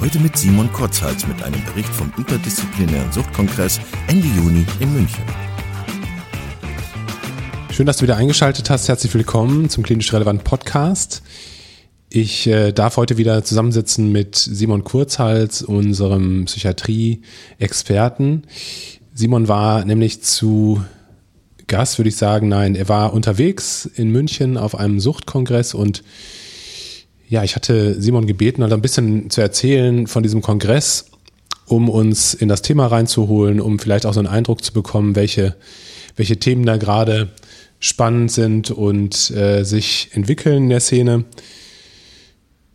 Heute mit Simon Kotzhals mit einem Bericht vom interdisziplinären Suchtkongress Ende Juni in München. Schön, dass du wieder eingeschaltet hast. Herzlich willkommen zum Klinisch Relevant Podcast. Ich äh, darf heute wieder zusammensitzen mit Simon Kurzhals, unserem Psychiatrie-Experten. Simon war nämlich zu Gast, würde ich sagen. Nein, er war unterwegs in München auf einem Suchtkongress und ja, ich hatte Simon gebeten, halt ein bisschen zu erzählen von diesem Kongress, um uns in das Thema reinzuholen, um vielleicht auch so einen Eindruck zu bekommen, welche, welche Themen da gerade spannend sind und äh, sich entwickeln in der Szene.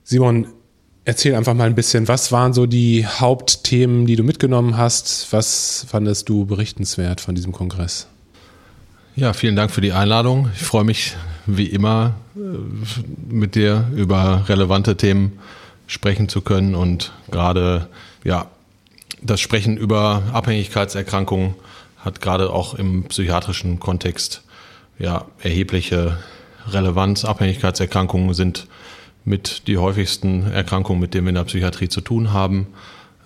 Simon, erzähl einfach mal ein bisschen, was waren so die Hauptthemen, die du mitgenommen hast? Was fandest du berichtenswert von diesem Kongress? Ja, vielen Dank für die Einladung. Ich freue mich wie immer äh, mit dir über relevante Themen sprechen zu können und gerade ja das Sprechen über Abhängigkeitserkrankungen hat gerade auch im psychiatrischen Kontext ja erhebliche Relevanz. Abhängigkeitserkrankungen sind mit die häufigsten Erkrankungen, mit denen wir in der Psychiatrie zu tun haben.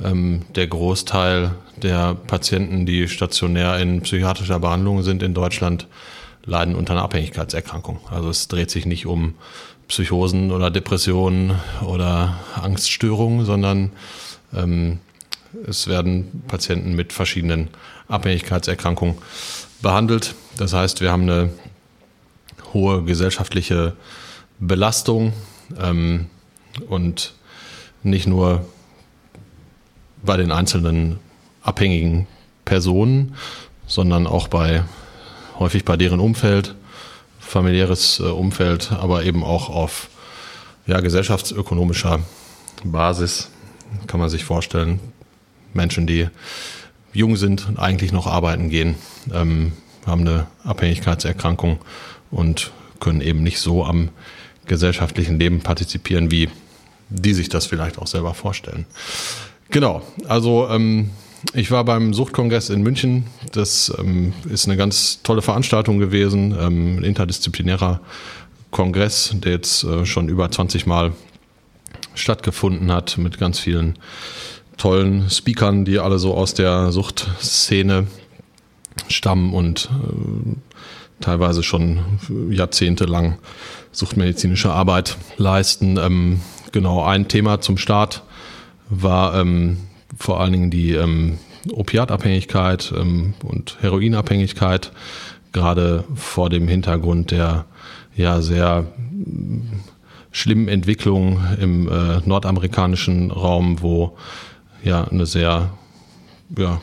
Ähm, der Großteil der Patienten, die stationär in psychiatrischer Behandlung sind in Deutschland, leiden unter einer Abhängigkeitserkrankung. Also es dreht sich nicht um Psychosen oder Depressionen oder Angststörungen, sondern ähm, es werden Patienten mit verschiedenen Abhängigkeitserkrankungen behandelt. Das heißt, wir haben eine hohe gesellschaftliche Belastung ähm, und nicht nur bei den einzelnen abhängigen Personen, sondern auch bei häufig bei deren Umfeld, familiäres äh, Umfeld, aber eben auch auf ja, gesellschaftsökonomischer Basis kann man sich vorstellen. Menschen, die jung sind und eigentlich noch arbeiten gehen, ähm, haben eine Abhängigkeitserkrankung und können eben nicht so am gesellschaftlichen Leben partizipieren, wie die sich das vielleicht auch selber vorstellen. Genau, also ähm, ich war beim Suchtkongress in München. Das ähm, ist eine ganz tolle Veranstaltung gewesen, ähm, ein interdisziplinärer Kongress, der jetzt äh, schon über 20 Mal stattgefunden hat mit ganz vielen tollen Speakern, die alle so aus der Suchtszene stammen und äh, teilweise schon jahrzehntelang suchtmedizinische Arbeit leisten. Ähm, genau, ein Thema zum Start war ähm, vor allen Dingen die ähm, Opiatabhängigkeit ähm, und Heroinabhängigkeit, gerade vor dem Hintergrund der ja sehr mm, schlimmen Entwicklung im äh, nordamerikanischen Raum, wo ja eine sehr ja,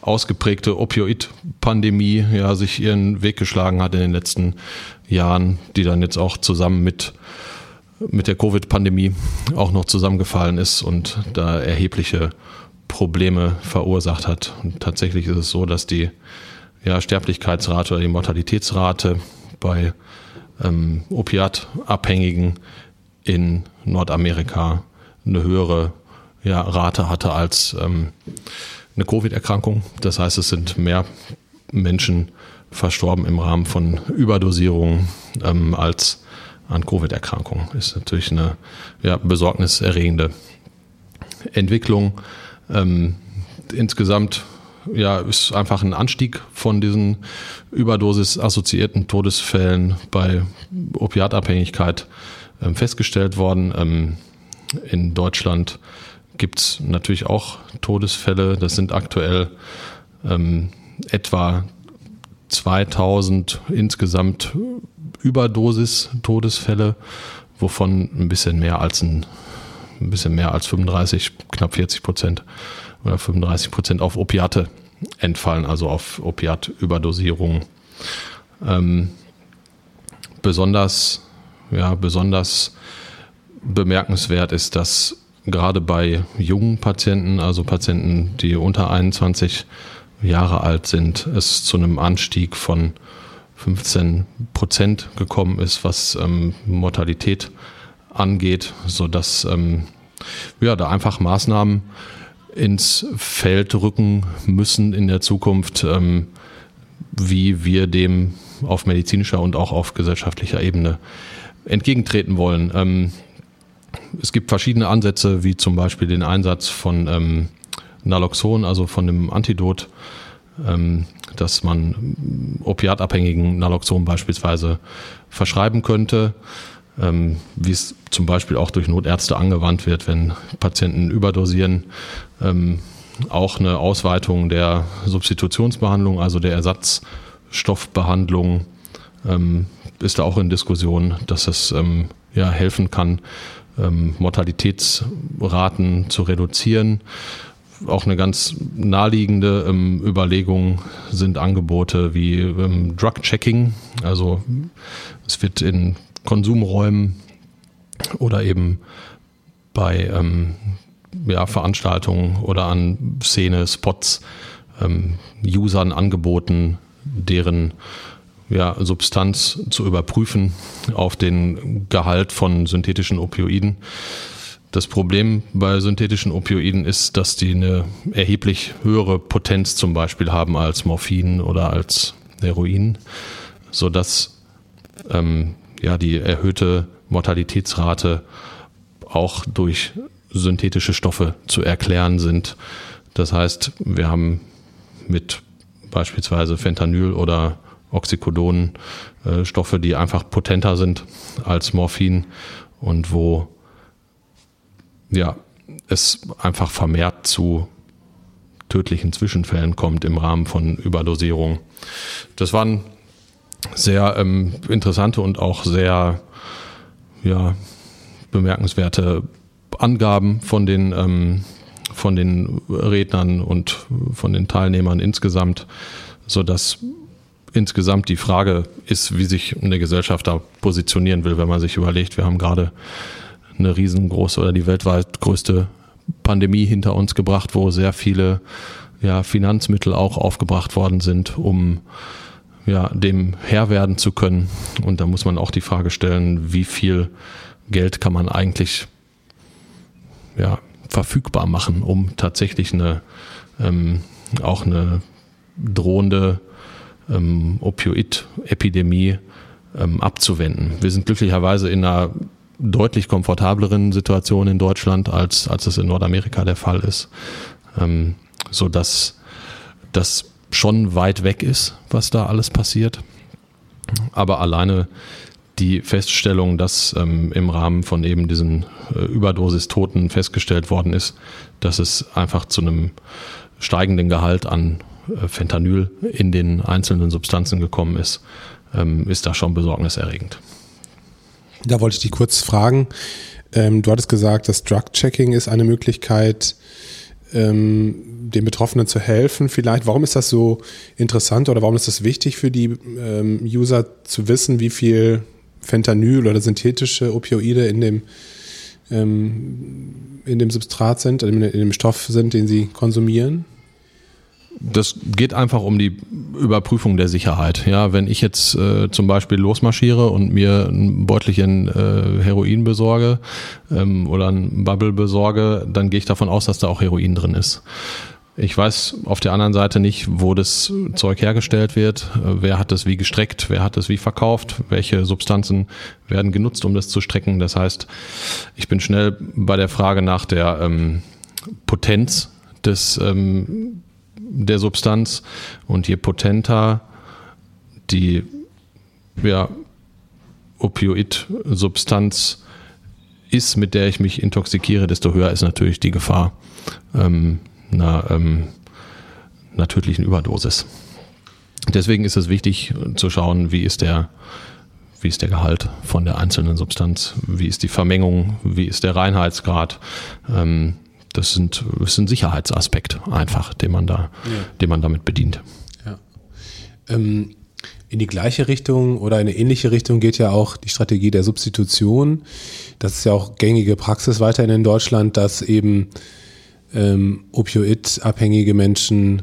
ausgeprägte Opioid-Pandemie ja sich ihren Weg geschlagen hat in den letzten Jahren, die dann jetzt auch zusammen mit mit der Covid-Pandemie auch noch zusammengefallen ist und da erhebliche Probleme verursacht hat. Und tatsächlich ist es so, dass die ja, Sterblichkeitsrate oder die Mortalitätsrate bei ähm, Opiatabhängigen in Nordamerika eine höhere ja, Rate hatte als ähm, eine Covid-Erkrankung. Das heißt, es sind mehr Menschen verstorben im Rahmen von Überdosierungen ähm, als an Covid-Erkrankungen. Ist natürlich eine ja, besorgniserregende Entwicklung. Ähm, insgesamt ja, ist einfach ein Anstieg von diesen Überdosis-assoziierten Todesfällen bei Opiatabhängigkeit ähm, festgestellt worden. Ähm, in Deutschland gibt es natürlich auch Todesfälle. Das sind aktuell ähm, etwa 2000 insgesamt Überdosis-Todesfälle, wovon ein bisschen mehr als ein ein bisschen mehr als 35, knapp 40 Prozent oder 35 Prozent auf Opiate entfallen, also auf Opiatüberdosierung. Ähm, besonders, ja, besonders bemerkenswert ist, dass gerade bei jungen Patienten, also Patienten, die unter 21 Jahre alt sind, es zu einem Anstieg von 15 Prozent gekommen ist, was ähm, Mortalität angeht, sodass ähm, ja, da einfach Maßnahmen ins Feld rücken müssen in der Zukunft, ähm, wie wir dem auf medizinischer und auch auf gesellschaftlicher Ebene entgegentreten wollen. Ähm, es gibt verschiedene Ansätze, wie zum Beispiel den Einsatz von ähm, Naloxon, also von dem Antidot, ähm, dass man opiatabhängigen Naloxon beispielsweise verschreiben könnte, wie es zum Beispiel auch durch Notärzte angewandt wird, wenn Patienten überdosieren. Ähm, auch eine Ausweitung der Substitutionsbehandlung, also der Ersatzstoffbehandlung, ähm, ist da auch in Diskussion, dass es ähm, ja helfen kann, ähm, Mortalitätsraten zu reduzieren. Auch eine ganz naheliegende ähm, Überlegung sind Angebote wie ähm, Drug-Checking. Also es wird in Konsumräumen oder eben bei ähm, ja, Veranstaltungen oder an Szene-Spots ähm, Usern angeboten, deren ja, Substanz zu überprüfen auf den Gehalt von synthetischen Opioiden. Das Problem bei synthetischen Opioiden ist, dass die eine erheblich höhere Potenz zum Beispiel haben als Morphin oder als Heroin, sodass ähm, ja, die erhöhte Mortalitätsrate auch durch synthetische Stoffe zu erklären sind. Das heißt, wir haben mit beispielsweise Fentanyl oder Oxycodon äh, Stoffe, die einfach potenter sind als Morphin und wo ja, es einfach vermehrt zu tödlichen Zwischenfällen kommt im Rahmen von Überdosierung. Das waren sehr ähm, interessante und auch sehr ja, bemerkenswerte Angaben von den, ähm, von den Rednern und von den Teilnehmern insgesamt, sodass insgesamt die Frage ist, wie sich eine Gesellschaft da positionieren will, wenn man sich überlegt, wir haben gerade eine riesengroße oder die weltweit größte Pandemie hinter uns gebracht, wo sehr viele ja, Finanzmittel auch aufgebracht worden sind, um ja, dem Herr werden zu können. Und da muss man auch die Frage stellen, wie viel Geld kann man eigentlich ja, verfügbar machen, um tatsächlich eine ähm, auch eine drohende ähm, Opioid-Epidemie ähm, abzuwenden. Wir sind glücklicherweise in einer deutlich komfortableren Situation in Deutschland, als, als es in Nordamerika der Fall ist, ähm, so dass das schon weit weg ist, was da alles passiert. Aber alleine die Feststellung, dass ähm, im Rahmen von eben diesen äh, Überdosis-Toten festgestellt worden ist, dass es einfach zu einem steigenden Gehalt an äh, Fentanyl in den einzelnen Substanzen gekommen ist, ähm, ist da schon besorgniserregend. Da wollte ich dich kurz fragen. Ähm, du hattest gesagt, das Drug-Checking ist eine Möglichkeit, ähm, den Betroffenen zu helfen. Vielleicht, warum ist das so interessant oder warum ist das wichtig für die ähm, User zu wissen, wie viel Fentanyl oder synthetische Opioide in dem, ähm, in dem Substrat sind, in dem Stoff sind, den sie konsumieren? Das geht einfach um die Überprüfung der Sicherheit. Ja, wenn ich jetzt äh, zum Beispiel losmarschiere und mir ein Beutelchen äh, Heroin besorge ähm, oder ein Bubble besorge, dann gehe ich davon aus, dass da auch Heroin drin ist. Ich weiß auf der anderen Seite nicht, wo das Zeug hergestellt wird, äh, wer hat das wie gestreckt, wer hat das wie verkauft, welche Substanzen werden genutzt, um das zu strecken. Das heißt, ich bin schnell bei der Frage nach der ähm, Potenz des ähm, der Substanz und je potenter die ja, Opioid-Substanz ist, mit der ich mich intoxikiere, desto höher ist natürlich die Gefahr ähm, einer, ähm, einer tödlichen Überdosis. Deswegen ist es wichtig zu schauen, wie ist der, wie ist der Gehalt von der einzelnen Substanz, wie ist die Vermengung, wie ist der Reinheitsgrad. Ähm, das, sind, das ist ein Sicherheitsaspekt einfach, den man da, ja. den man damit bedient. Ja. Ähm, In die gleiche Richtung oder in eine ähnliche Richtung geht ja auch die Strategie der Substitution. Das ist ja auch gängige Praxis weiterhin in Deutschland, dass eben ähm, Opioid-abhängige Menschen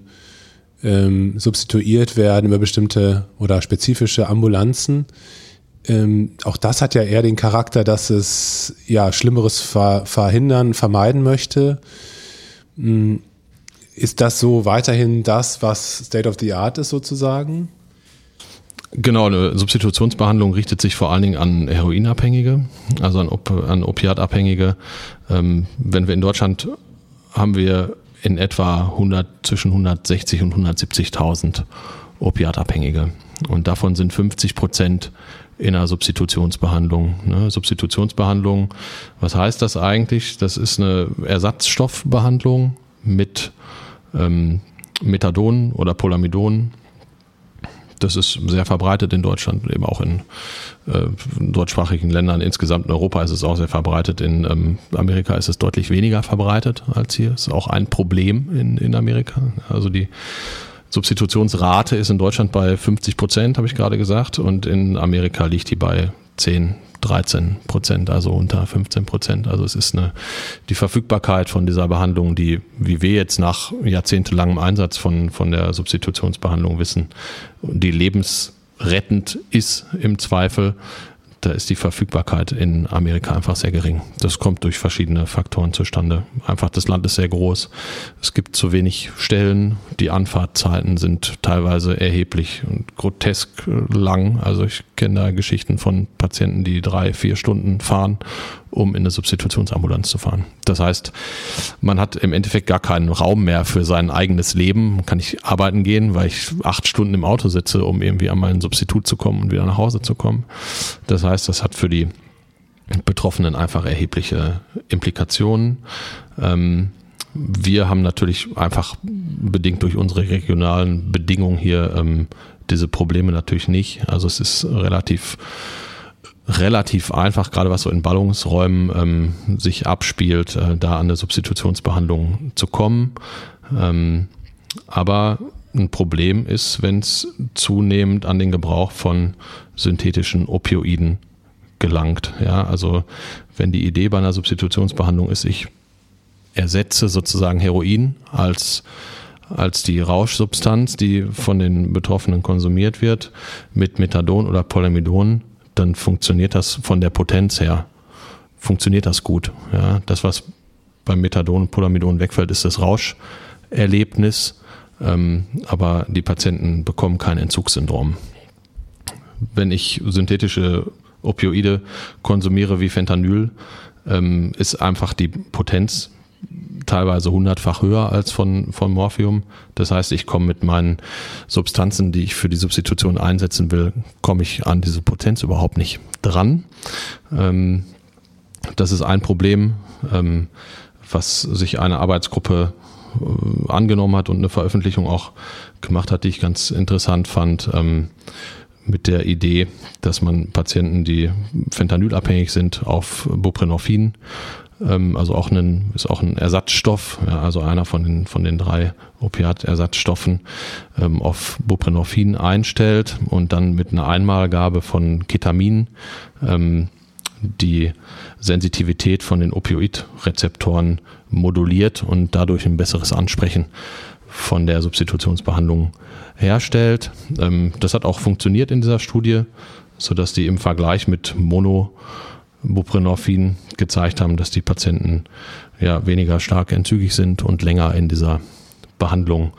ähm, substituiert werden über bestimmte oder spezifische Ambulanzen. Ähm, auch das hat ja eher den Charakter, dass es ja Schlimmeres ver verhindern, vermeiden möchte. Ähm, ist das so weiterhin das, was State of the Art ist sozusagen? Genau, eine Substitutionsbehandlung richtet sich vor allen Dingen an Heroinabhängige, also an, Op an Opiatabhängige. Ähm, wenn wir in Deutschland haben wir in etwa 100, zwischen 160 und 170.000 Opiatabhängige. Und davon sind 50 Prozent in einer Substitutionsbehandlung. Ne? Substitutionsbehandlung, was heißt das eigentlich? Das ist eine Ersatzstoffbehandlung mit ähm, Methadon oder Polamidon das ist sehr verbreitet in Deutschland, eben auch in, äh, deutschsprachigen Ländern. Insgesamt in Europa ist es auch sehr verbreitet. In ähm, Amerika ist es deutlich weniger verbreitet als hier. Ist auch ein Problem in, in Amerika. Also die Substitutionsrate ist in Deutschland bei 50 Prozent, habe ich gerade gesagt, und in Amerika liegt die bei 10, 13 Prozent, also unter 15 Prozent. Also es ist eine, die Verfügbarkeit von dieser Behandlung, die, wie wir jetzt nach jahrzehntelangem Einsatz von, von der Substitutionsbehandlung wissen, die lebensrettend ist im Zweifel, da ist die Verfügbarkeit in Amerika einfach sehr gering. Das kommt durch verschiedene Faktoren zustande. Einfach das Land ist sehr groß. Es gibt zu wenig Stellen. Die Anfahrtzeiten sind teilweise erheblich und grotesk lang. Also ich kenne da Geschichten von Patienten, die drei, vier Stunden fahren, um in eine Substitutionsambulanz zu fahren. Das heißt, man hat im Endeffekt gar keinen Raum mehr für sein eigenes Leben. Kann ich arbeiten gehen, weil ich acht Stunden im Auto sitze, um irgendwie an mein Substitut zu kommen und wieder nach Hause zu kommen. Das heißt, das hat für die Betroffenen einfach erhebliche Implikationen. Ähm, wir haben natürlich einfach bedingt durch unsere regionalen Bedingungen hier ähm, diese Probleme natürlich nicht. Also es ist relativ relativ einfach, gerade was so in Ballungsräumen ähm, sich abspielt, äh, da an eine Substitutionsbehandlung zu kommen. Ähm, aber ein Problem ist, wenn es zunehmend an den Gebrauch von synthetischen Opioiden gelangt. Ja, also wenn die Idee bei einer Substitutionsbehandlung ist, ich ersetze sozusagen Heroin als als die Rauschsubstanz, die von den Betroffenen konsumiert wird, mit Methadon oder Polamidon dann funktioniert das von der Potenz her, funktioniert das gut. Ja, das, was beim Methadon und Polamidon wegfällt, ist das Rauscherlebnis, ähm, aber die Patienten bekommen kein Entzugssyndrom. Wenn ich synthetische Opioide konsumiere wie Fentanyl, ähm, ist einfach die Potenz teilweise hundertfach höher als von, von Morphium. Das heißt, ich komme mit meinen Substanzen, die ich für die Substitution einsetzen will, komme ich an diese Potenz überhaupt nicht dran. Ähm, das ist ein Problem, ähm, was sich eine Arbeitsgruppe äh, angenommen hat und eine Veröffentlichung auch gemacht hat, die ich ganz interessant fand. Ähm, mit der Idee, dass man Patienten, die fentanylabhängig sind, auf Buprenorphin also auch ein, ist auch ein Ersatzstoff, ja, also einer von den, von den drei Opiatersatzstoffen ähm, auf Buprenorphin einstellt und dann mit einer Einmalgabe von Ketamin ähm, die Sensitivität von den Opioidrezeptoren moduliert und dadurch ein besseres Ansprechen von der Substitutionsbehandlung herstellt. Ähm, das hat auch funktioniert in dieser Studie, sodass die im Vergleich mit Mono Buprenorphin gezeigt haben, dass die Patienten ja weniger stark entzügig sind und länger in dieser Behandlung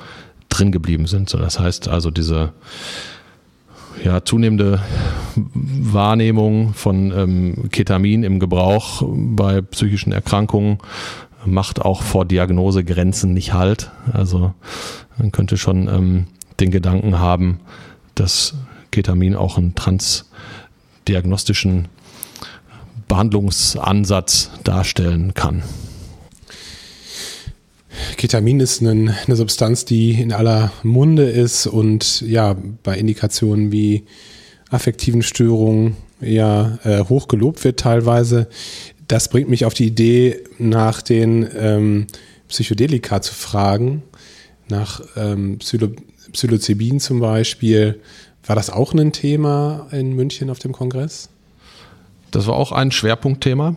drin geblieben sind. So, das heißt also diese ja, zunehmende Wahrnehmung von ähm, Ketamin im Gebrauch bei psychischen Erkrankungen macht auch vor Diagnosegrenzen nicht halt. Also man könnte schon ähm, den Gedanken haben, dass Ketamin auch einen transdiagnostischen Behandlungsansatz darstellen kann. Ketamin ist eine, eine, Substanz, die in aller Munde ist und ja bei Indikationen wie affektiven Störungen ja äh, hoch gelobt wird teilweise. Das bringt mich auf die Idee, nach den ähm, Psychedelika zu fragen, nach ähm, Psilocybin zum Beispiel, War das auch ein Thema in München auf dem Kongress? Das war auch ein Schwerpunktthema.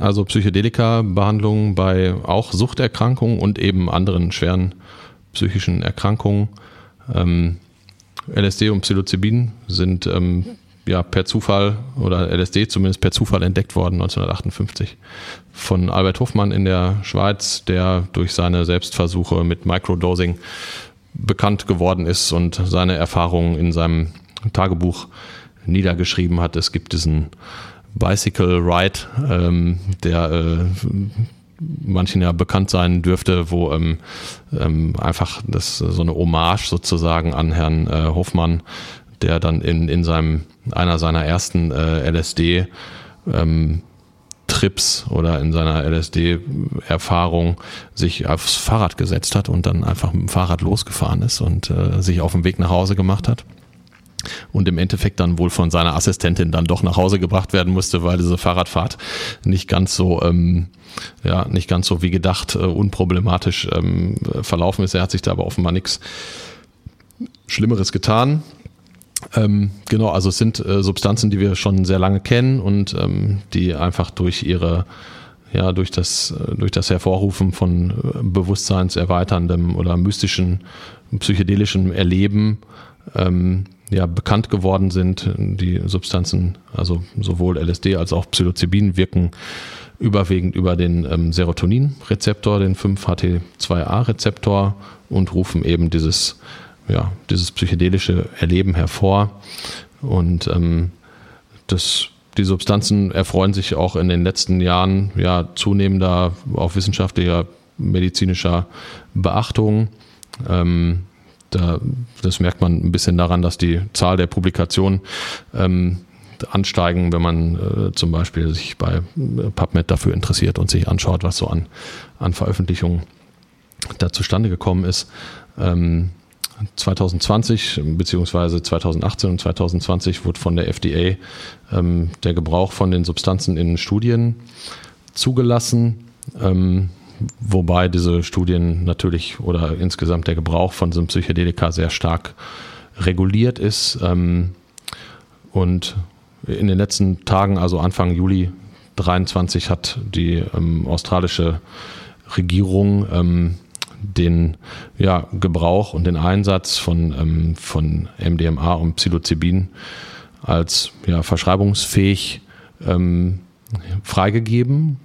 Also Psychedelika-Behandlung bei auch Suchterkrankungen und eben anderen schweren psychischen Erkrankungen. Ähm, LSD und Psilocybin sind ähm, ja per Zufall oder LSD zumindest per Zufall entdeckt worden 1958 von Albert Hofmann in der Schweiz, der durch seine Selbstversuche mit Microdosing bekannt geworden ist und seine Erfahrungen in seinem Tagebuch niedergeschrieben hat. Es gibt diesen Bicycle Ride, ähm, der äh, manchen ja bekannt sein dürfte, wo ähm, ähm, einfach das so eine Hommage sozusagen an Herrn äh, Hofmann, der dann in, in seinem einer seiner ersten äh, LSD ähm, Trips oder in seiner LSD-Erfahrung sich aufs Fahrrad gesetzt hat und dann einfach mit dem Fahrrad losgefahren ist und äh, sich auf den Weg nach Hause gemacht hat und im Endeffekt dann wohl von seiner Assistentin dann doch nach Hause gebracht werden musste, weil diese Fahrradfahrt nicht ganz so ähm, ja nicht ganz so wie gedacht äh, unproblematisch ähm, verlaufen ist. Er hat sich da aber offenbar nichts Schlimmeres getan. Ähm, genau, also es sind äh, Substanzen, die wir schon sehr lange kennen und ähm, die einfach durch ihre ja, durch das, äh, durch das Hervorrufen von äh, bewusstseinserweiterndem oder mystischen, psychedelischen Erleben ähm, ja, bekannt geworden sind. Die Substanzen, also sowohl LSD als auch Psilocybin, wirken überwiegend über den ähm, Serotonin-Rezeptor, den 5-HT2A-Rezeptor und rufen eben dieses, ja, dieses psychedelische Erleben hervor. Und ähm, das, die Substanzen erfreuen sich auch in den letzten Jahren ja, zunehmender auch wissenschaftlicher, medizinischer Beachtung. Ähm, da, das merkt man ein bisschen daran, dass die Zahl der Publikationen ähm, ansteigen, wenn man äh, zum Beispiel sich bei äh, PubMed dafür interessiert und sich anschaut, was so an, an Veröffentlichungen da zustande gekommen ist. Ähm, 2020 beziehungsweise 2018 und 2020 wurde von der FDA ähm, der Gebrauch von den Substanzen in Studien zugelassen. Ähm, wobei diese Studien natürlich oder insgesamt der Gebrauch von so einem Psychedelika sehr stark reguliert ist. Ähm, und in den letzten Tagen, also Anfang Juli 23, hat die ähm, australische Regierung ähm, den ja, Gebrauch und den Einsatz von, ähm, von MDMA und Psilocybin als ja, verschreibungsfähig ähm, freigegeben.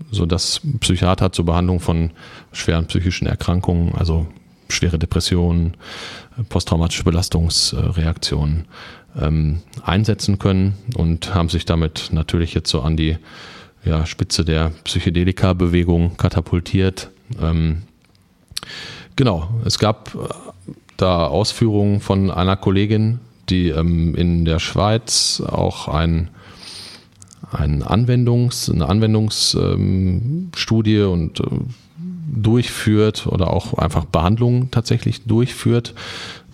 Ähm, so dass Psychiater zur Behandlung von schweren psychischen Erkrankungen, also schwere Depressionen, posttraumatische Belastungsreaktionen ähm, einsetzen können und haben sich damit natürlich jetzt so an die ja, Spitze der Psychedelika-Bewegung katapultiert. Ähm, genau, es gab äh, da Ausführungen von einer Kollegin, die ähm, in der Schweiz auch ein ein Anwendungs, eine Anwendungsstudie ähm, und äh, durchführt oder auch einfach Behandlungen tatsächlich durchführt.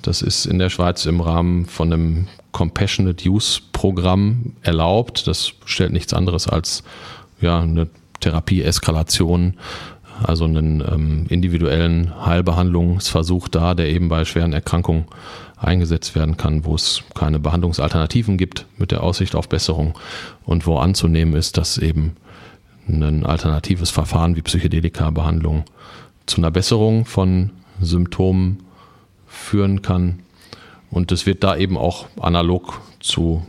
Das ist in der Schweiz im Rahmen von einem Compassionate Use Programm erlaubt. Das stellt nichts anderes als ja, eine Therapieeskalation, also einen ähm, individuellen Heilbehandlungsversuch da, der eben bei schweren Erkrankungen eingesetzt werden kann, wo es keine Behandlungsalternativen gibt mit der Aussicht auf Besserung und wo anzunehmen ist, dass eben ein alternatives Verfahren wie Psychedelika-Behandlung zu einer Besserung von Symptomen führen kann. Und es wird da eben auch analog zu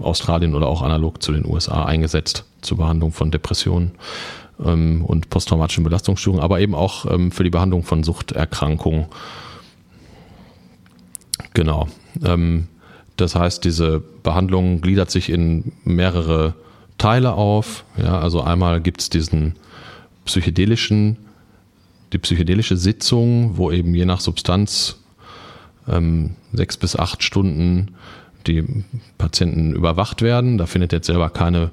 Australien oder auch analog zu den USA eingesetzt zur Behandlung von Depressionen ähm, und posttraumatischen Belastungsstörungen, aber eben auch ähm, für die Behandlung von Suchterkrankungen Genau. Ähm, das heißt, diese Behandlung gliedert sich in mehrere Teile auf. Ja, also einmal gibt es diesen psychedelischen, die psychedelische Sitzung, wo eben je nach Substanz ähm, sechs bis acht Stunden die Patienten überwacht werden. Da findet jetzt selber keine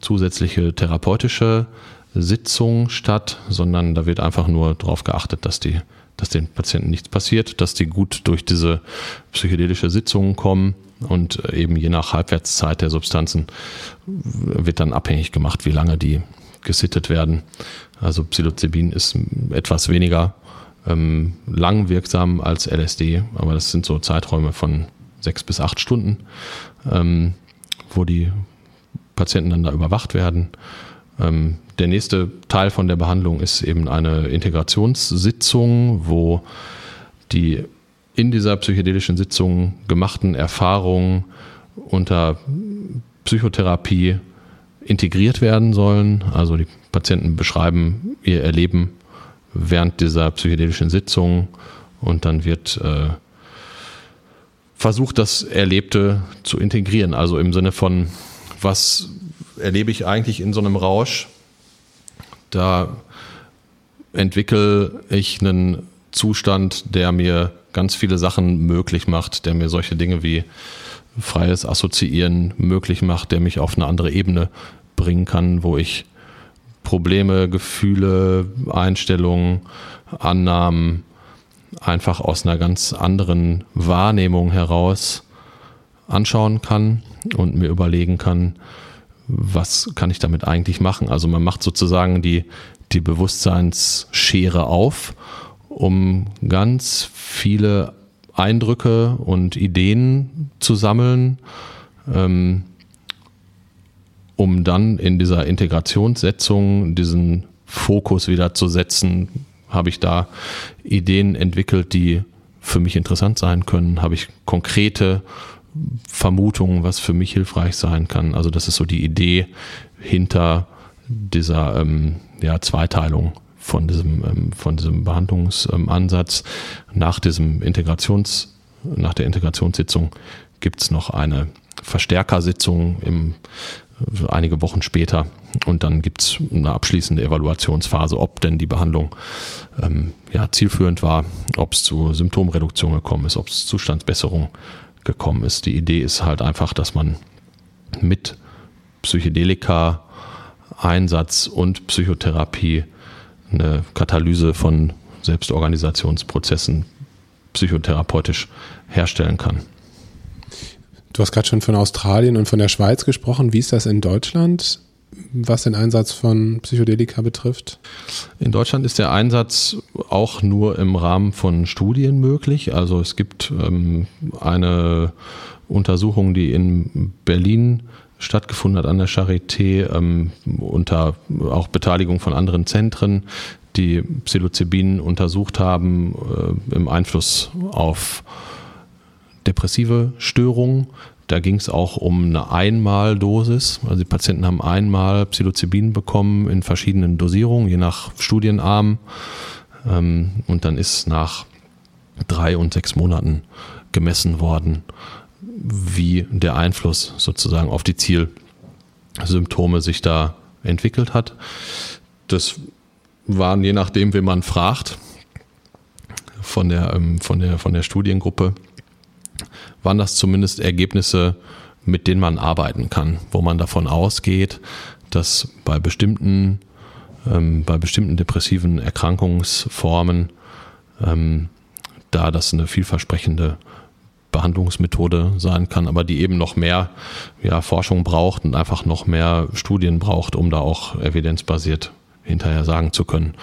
zusätzliche therapeutische Sitzung statt, sondern da wird einfach nur darauf geachtet, dass die dass den Patienten nichts passiert, dass die gut durch diese psychedelische Sitzungen kommen und äh, eben je nach Halbwertszeit der Substanzen wird dann abhängig gemacht, wie lange die gesittet werden. Also Psilocybin ist etwas weniger ähm, lang wirksam als LSD, aber das sind so Zeiträume von sechs bis acht Stunden, ähm, wo die Patienten dann da überwacht werden. Ähm, der nächste Teil von der Behandlung ist eben eine Integrationssitzung, wo die in dieser psychedelischen Sitzung gemachten Erfahrungen unter Psychotherapie integriert werden sollen. Also die Patienten beschreiben ihr Erleben während dieser psychedelischen Sitzung und dann wird äh, versucht, das Erlebte zu integrieren. Also im Sinne von, was erlebe ich eigentlich in so einem Rausch? Da entwickle ich einen Zustand, der mir ganz viele Sachen möglich macht, der mir solche Dinge wie freies Assoziieren möglich macht, der mich auf eine andere Ebene bringen kann, wo ich Probleme, Gefühle, Einstellungen, Annahmen einfach aus einer ganz anderen Wahrnehmung heraus anschauen kann und mir überlegen kann, was kann ich damit eigentlich machen. Also man macht sozusagen die, die Bewusstseinsschere auf, um ganz viele Eindrücke und Ideen zu sammeln, ähm, um dann in dieser Integrationssetzung diesen Fokus wieder zu setzen, habe ich da Ideen entwickelt, die für mich interessant sein können, habe ich konkrete Vermutungen, was für mich hilfreich sein kann. Also das ist so die Idee hinter dieser ähm, ja, Zweiteilung von diesem, ähm, von diesem Behandlungsansatz. Nach diesem Integrations, nach der Integrationssitzung gibt es noch eine Verstärkersitzung im, einige Wochen später und dann gibt es eine abschließende Evaluationsphase, ob denn die Behandlung ähm, ja, zielführend war, ob es zu Symptomreduktion gekommen ist, ob es zu Zustandsbesserung gekommen ist. Die Idee ist halt einfach, dass man mit Psychedelika, Einsatz und Psychotherapie eine Katalyse von Selbstorganisationsprozessen psychotherapeutisch herstellen kann. Du hast gerade schon von Australien und von der Schweiz gesprochen. Wie ist das in Deutschland, was den Einsatz von Psychedelika betrifft? In Deutschland ist der Einsatz auch nur im Rahmen von Studien möglich. Also es gibt ähm, eine Untersuchung, die in Berlin stattgefunden hat an der Charité ähm, unter auch Beteiligung von anderen Zentren, die Psilocybin untersucht haben äh, im Einfluss auf depressive Störungen. Da ging es auch um eine Einmaldosis. Also die Patienten haben einmal Psilocybin bekommen in verschiedenen Dosierungen, je nach Studienarm. Ähm, und dann ist nach drei und sechs Monaten gemessen worden, wie der Einfluss sozusagen auf die Zielsymptome sich da entwickelt hat. Das waren je nachdem, wen man fragt, von der, ähm, von der, von der Studiengruppe, waren das zumindest Ergebnisse, mit denen man arbeiten kann, wo man davon ausgeht, dass bei bestimmten, ähm, bei bestimmten depressiven Erkrankungsformen ähm, da das eine vielversprechende Behandlungsmethode sein kann, aber die eben noch mehr ja, Forschung braucht und einfach noch mehr Studien braucht, um da auch evidenzbasiert hinterher sagen zu können,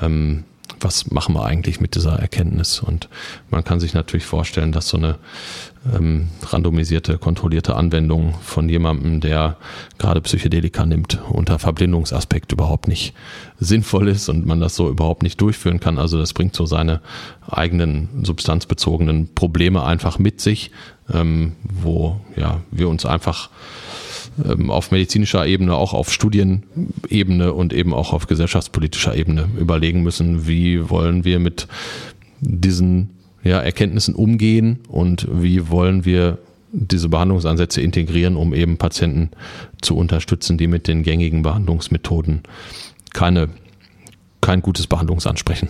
ähm, was machen wir eigentlich mit dieser Erkenntnis. Und man kann sich natürlich vorstellen, dass so eine ähm, randomisierte, kontrollierte Anwendung von jemandem, der gerade Psychedelika nimmt, unter Verblindungsaspekt überhaupt nicht sinnvoll ist und man das so überhaupt nicht durchführen kann. Also das bringt so seine eigenen substanzbezogenen Probleme einfach mit sich, ähm, wo ja wir uns einfach ähm, auf medizinischer Ebene, auch auf Studienebene und eben auch auf gesellschaftspolitischer Ebene überlegen müssen, wie wollen wir mit diesen ja, Erkenntnissen umgehen und wie wollen wir diese Behandlungsansätze integrieren, um eben Patienten zu unterstützen, die mit den gängigen Behandlungsmethoden keine, kein gutes Behandlungsansprechen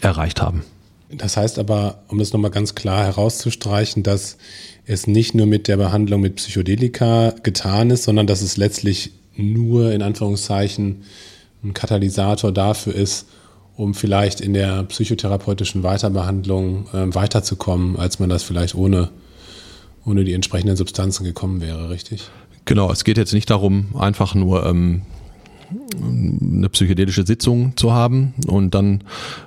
erreicht haben. Das heißt aber, um das nochmal ganz klar herauszustreichen, dass es nicht nur mit der Behandlung mit Psychedelika getan ist, sondern dass es letztlich nur in Anführungszeichen ein Katalysator dafür ist, um vielleicht in der psychotherapeutischen Weiterbehandlung äh, weiterzukommen, als man das vielleicht ohne, ohne die entsprechenden Substanzen gekommen wäre, richtig? Genau, es geht jetzt nicht darum, einfach nur ähm, eine psychedelische Sitzung zu haben und dann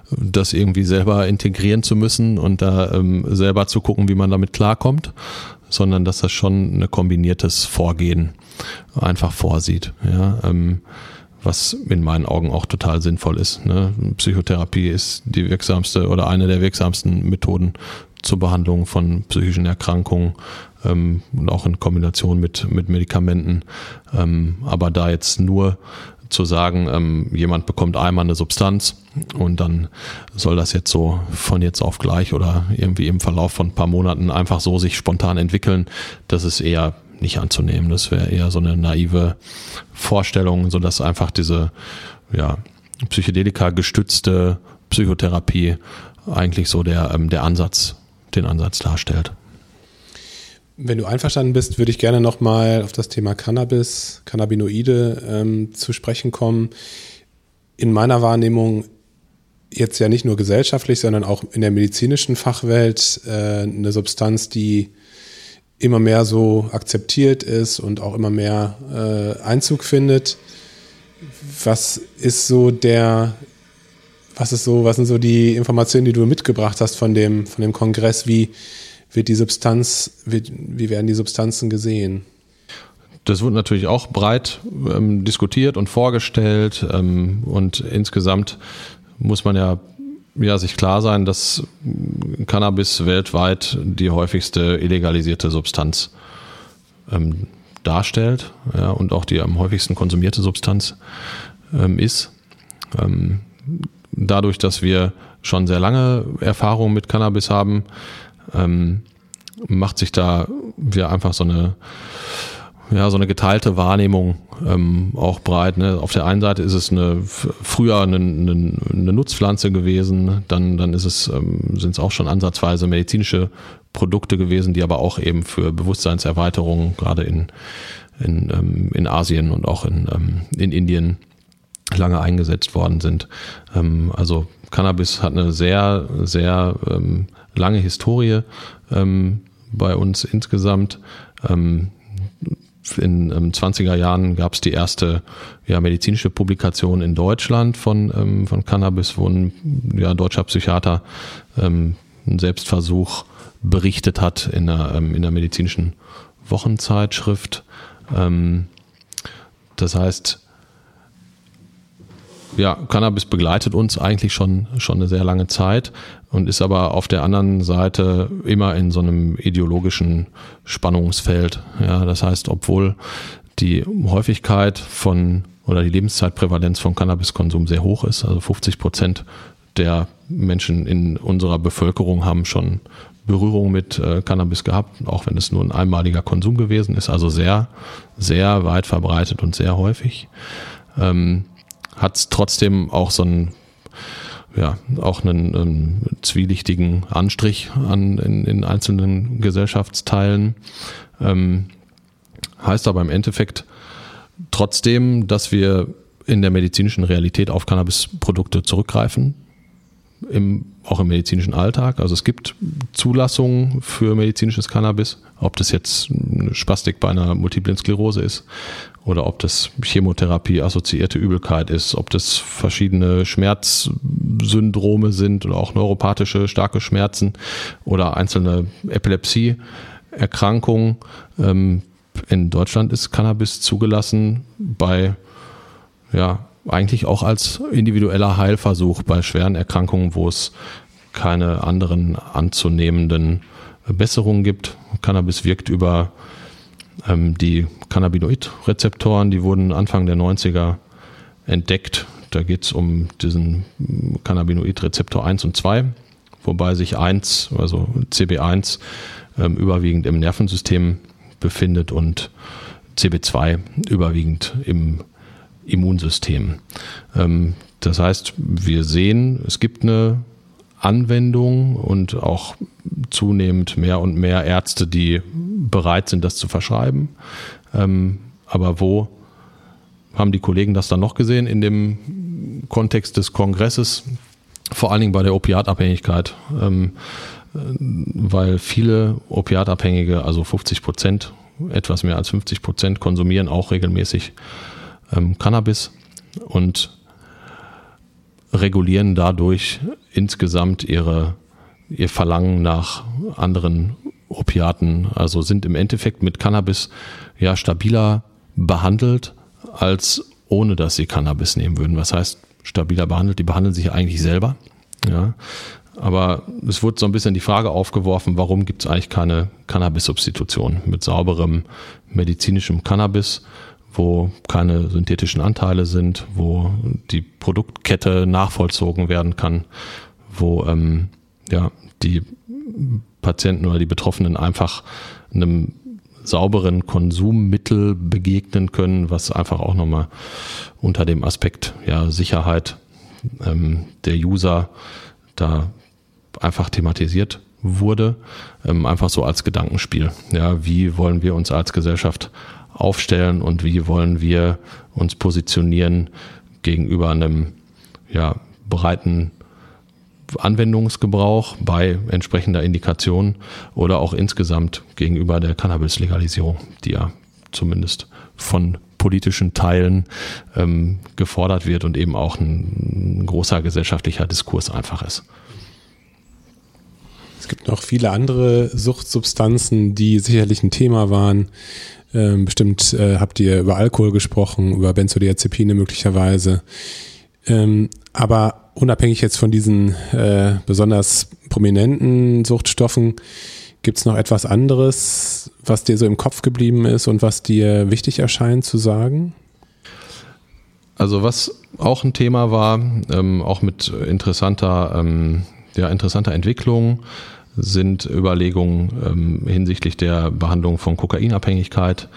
das irgendwie selber integrieren zu müssen und da ähm, selber zu gucken, wie man damit klarkommt, sondern dass das schon ein kombiniertes Vorgehen einfach vorsieht. Ja, ähm, was in meinen Augen auch total sinnvoll ist. Ne? Psychotherapie ist die wirksamste oder eine der wirksamsten Methoden zur Behandlung von psychischen Erkrankungen ähm, und auch in Kombination mit, mit Medikamenten. Ähm, aber da jetzt nur zu sagen, ähm, jemand bekommt einmal eine Substanz und dann soll das jetzt so von jetzt auf gleich oder irgendwie im Verlauf von ein paar Monaten einfach so sich spontan entwickeln, das ist eher nicht anzunehmen. Das wäre eher so eine naive Vorstellung, so dass einfach diese ja, Psychedelika gestützte Psychotherapie eigentlich so der, ähm, der Ansatz, den Ansatz darstellt. Wenn du einverstanden bist, würde ich gerne nochmal auf das Thema Cannabis, Cannabinoide ähm, zu sprechen kommen. In meiner Wahrnehmung jetzt ja nicht nur gesellschaftlich, sondern auch in der medizinischen Fachwelt äh, eine Substanz, die immer mehr so akzeptiert ist und auch immer mehr äh, Einzug findet. Was ist so der, was ist so, was sind so die Informationen, die du mitgebracht hast von dem, von dem Kongress? Wie wird die Substanz, wird, wie werden die Substanzen gesehen? Das wird natürlich auch breit ähm, diskutiert und vorgestellt ähm, und insgesamt muss man ja ja, sich klar sein, dass Cannabis weltweit die häufigste illegalisierte Substanz ähm, darstellt ja, und auch die am häufigsten konsumierte Substanz ähm, ist. Ähm, dadurch, dass wir schon sehr lange Erfahrung mit Cannabis haben, ähm, macht sich da ja einfach so eine ja, so eine geteilte Wahrnehmung ähm, auch breit. Ne? Auf der einen Seite ist es eine, früher eine, eine, eine Nutzpflanze gewesen, dann, dann ist es, ähm, sind es auch schon ansatzweise medizinische Produkte gewesen, die aber auch eben für Bewusstseinserweiterung gerade in, in, ähm, in Asien und auch in, ähm, in Indien lange eingesetzt worden sind. Ähm, also Cannabis hat eine sehr, sehr ähm, lange Historie ähm, bei uns insgesamt. Ähm, in ähm, 20er Jahren gab es die erste ja, medizinische Publikation in Deutschland von, ähm, von Cannabis, wo ein ja, deutscher Psychiater ähm, einen Selbstversuch berichtet hat in einer, ähm, in einer medizinischen Wochenzeitschrift. Ähm, das heißt, ja, Cannabis begleitet uns eigentlich schon, schon eine sehr lange Zeit und ist aber auf der anderen Seite immer in so einem ideologischen Spannungsfeld. Ja, das heißt, obwohl die Häufigkeit von oder die Lebenszeitprävalenz von Cannabiskonsum sehr hoch ist, also 50 Prozent der Menschen in unserer Bevölkerung haben schon Berührung mit äh, Cannabis gehabt, auch wenn es nur ein einmaliger Konsum gewesen ist, also sehr, sehr weit verbreitet und sehr häufig. Ähm, hat es trotzdem auch so einen, ja, auch einen, einen zwielichtigen Anstrich an, in, in einzelnen Gesellschaftsteilen. Ähm, heißt aber im Endeffekt trotzdem, dass wir in der medizinischen Realität auf Cannabisprodukte zurückgreifen, im, auch im medizinischen Alltag. Also es gibt Zulassungen für medizinisches Cannabis, ob das jetzt eine Spastik bei einer Multiplen Sklerose ist oder ob das Chemotherapie-assoziierte Übelkeit ist, ob das verschiedene Schmerzsyndrome sind oder auch neuropathische starke Schmerzen oder einzelne Epilepsieerkrankungen. Ähm, in Deutschland ist Cannabis zugelassen bei, ja, eigentlich auch als individueller Heilversuch bei schweren Erkrankungen, wo es keine anderen anzunehmenden Besserungen gibt. Cannabis wirkt über ähm, die Cannabinoid-Rezeptoren, die wurden Anfang der 90er entdeckt. Da geht es um diesen Cannabinoid-Rezeptor 1 und 2, wobei sich 1, also CB1, ähm, überwiegend im Nervensystem befindet und CB2 überwiegend im Immunsystem. Ähm, das heißt, wir sehen, es gibt eine Anwendung und auch zunehmend mehr und mehr Ärzte, die bereit sind, das zu verschreiben. Ähm, aber wo haben die Kollegen das dann noch gesehen in dem Kontext des Kongresses? Vor allen Dingen bei der Opiatabhängigkeit, ähm, weil viele Opiatabhängige, also 50 Prozent, etwas mehr als 50 Prozent konsumieren auch regelmäßig ähm, Cannabis und regulieren dadurch insgesamt ihre, ihr Verlangen nach anderen Opiaten. Also sind im Endeffekt mit Cannabis ja stabiler behandelt als ohne dass sie Cannabis nehmen würden. Was heißt stabiler behandelt? Die behandeln sich eigentlich selber. Ja. Aber es wurde so ein bisschen die Frage aufgeworfen, warum gibt es eigentlich keine Cannabis-Substitution mit sauberem medizinischem Cannabis, wo keine synthetischen Anteile sind, wo die Produktkette nachvollzogen werden kann, wo ähm, ja, die Patienten oder die Betroffenen einfach einem sauberen Konsummittel begegnen können, was einfach auch nochmal unter dem Aspekt ja, Sicherheit ähm, der User da einfach thematisiert wurde, ähm, einfach so als Gedankenspiel. Ja, wie wollen wir uns als Gesellschaft aufstellen und wie wollen wir uns positionieren gegenüber einem ja, breiten Anwendungsgebrauch bei entsprechender Indikation oder auch insgesamt gegenüber der Cannabis-Legalisierung, die ja zumindest von politischen Teilen ähm, gefordert wird und eben auch ein, ein großer gesellschaftlicher Diskurs einfach ist. Es gibt noch viele andere Suchtsubstanzen, die sicherlich ein Thema waren. Ähm, bestimmt äh, habt ihr über Alkohol gesprochen, über Benzodiazepine möglicherweise. Ähm, aber unabhängig jetzt von diesen äh, besonders prominenten Suchtstoffen, gibt es noch etwas anderes, was dir so im Kopf geblieben ist und was dir wichtig erscheint zu sagen? Also was auch ein Thema war, ähm, auch mit interessanter, ähm, ja, interessanter Entwicklung, sind Überlegungen ähm, hinsichtlich der Behandlung von Kokainabhängigkeit,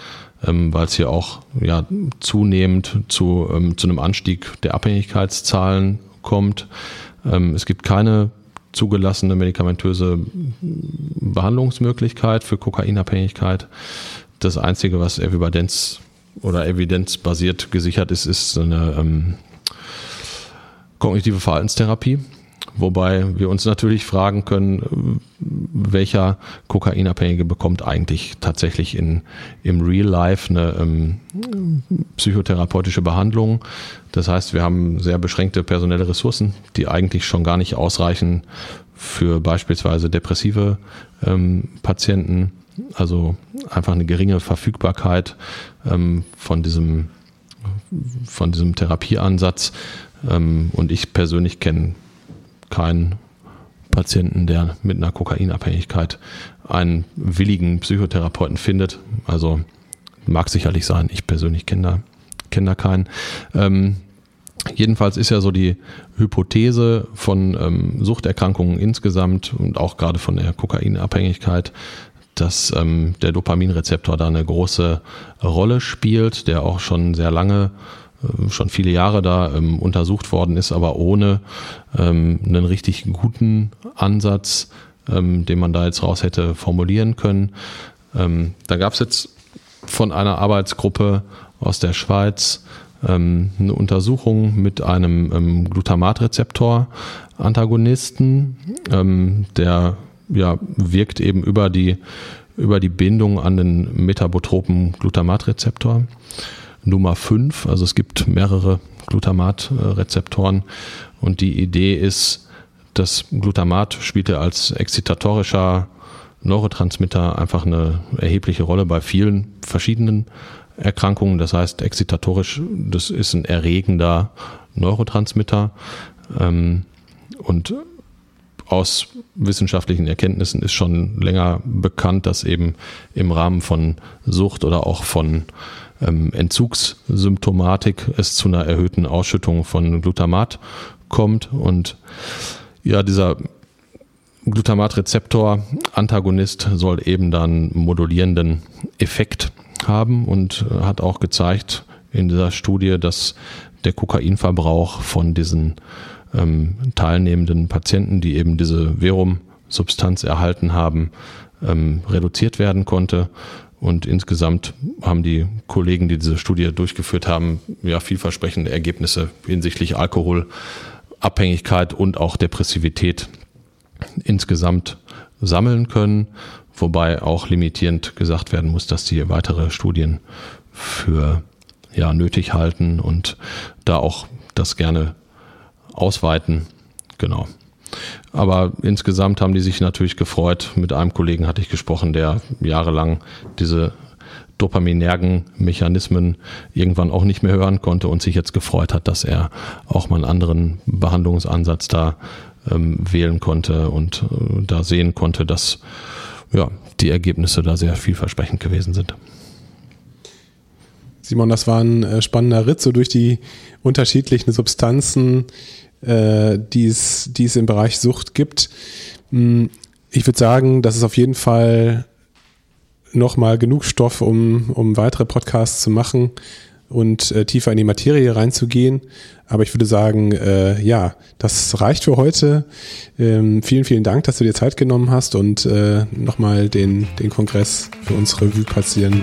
ähm, weil es hier auch ja, zunehmend zu, ähm, zu einem Anstieg der Abhängigkeitszahlen kommt. Ähm, es gibt keine zugelassene medikamentöse Behandlungsmöglichkeit für Kokainabhängigkeit. Das Einzige, was Evidenz oder evidenzbasiert gesichert ist, ist eine ähm, kognitive Verhaltenstherapie. Wobei wir uns natürlich fragen können, welcher Kokainabhängige bekommt eigentlich tatsächlich in, im Real Life eine ähm, psychotherapeutische Behandlung. Das heißt, wir haben sehr beschränkte personelle Ressourcen, die eigentlich schon gar nicht ausreichen für beispielsweise depressive ähm, Patienten. Also einfach eine geringe Verfügbarkeit ähm, von diesem von diesem Therapieansatz. Ähm, und ich persönlich kenne keinen Patienten, der mit einer Kokainabhängigkeit einen willigen Psychotherapeuten findet. Also mag sicherlich sein. Ich persönlich kenne da, kenn da keinen. Ähm, jedenfalls ist ja so die Hypothese von ähm, Suchterkrankungen insgesamt und auch gerade von der Kokainabhängigkeit, dass ähm, der Dopaminrezeptor da eine große Rolle spielt, der auch schon sehr lange äh, schon viele Jahre da ähm, untersucht worden ist, aber ohne ähm, einen richtig guten Ansatz, ähm, den man da jetzt raus hätte formulieren können. Ähm, da gab es jetzt von einer Arbeitsgruppe aus der Schweiz ähm, eine Untersuchung mit einem ähm, Glutamatrezeptor-Antagonisten, der ja, wirkt eben über die, über die Bindung an den metabotropen Glutamatrezeptor. Nummer 5. Also es gibt mehrere Glutamatrezeptoren und die Idee ist, das Glutamat spielte als excitatorischer Neurotransmitter einfach eine erhebliche Rolle bei vielen verschiedenen Erkrankungen. Das heißt, excitatorisch, das ist ein erregender Neurotransmitter. Ähm, und aus wissenschaftlichen Erkenntnissen ist schon länger bekannt, dass eben im Rahmen von Sucht oder auch von ähm, Entzugssymptomatik es zu einer erhöhten Ausschüttung von Glutamat kommt. Und ja, dieser Glutamatrezeptor-Antagonist soll eben dann modulierenden Effekt haben und hat auch gezeigt in dieser Studie, dass der Kokainverbrauch von diesen ähm, teilnehmenden Patienten, die eben diese Verum-Substanz erhalten haben, ähm, reduziert werden konnte und insgesamt haben die Kollegen, die diese Studie durchgeführt haben, ja vielversprechende Ergebnisse hinsichtlich Alkoholabhängigkeit und auch Depressivität insgesamt sammeln können, wobei auch limitierend gesagt werden muss, dass die weitere Studien für ja, nötig halten und da auch das gerne ausweiten. Genau. Aber insgesamt haben die sich natürlich gefreut. Mit einem Kollegen hatte ich gesprochen, der jahrelang diese dopaminergen Mechanismen irgendwann auch nicht mehr hören konnte und sich jetzt gefreut hat, dass er auch mal einen anderen Behandlungsansatz da ähm, wählen konnte und äh, da sehen konnte, dass ja, die Ergebnisse da sehr vielversprechend gewesen sind. Simon, das war ein äh, spannender Ritt so durch die unterschiedlichen Substanzen, äh, die, es, die es im Bereich Sucht gibt. Hm, ich würde sagen, das ist auf jeden Fall nochmal genug Stoff, um, um weitere Podcasts zu machen und äh, tiefer in die Materie reinzugehen. Aber ich würde sagen, äh, ja, das reicht für heute. Ähm, vielen, vielen Dank, dass du dir Zeit genommen hast und äh, nochmal den, den Kongress für uns Revue passieren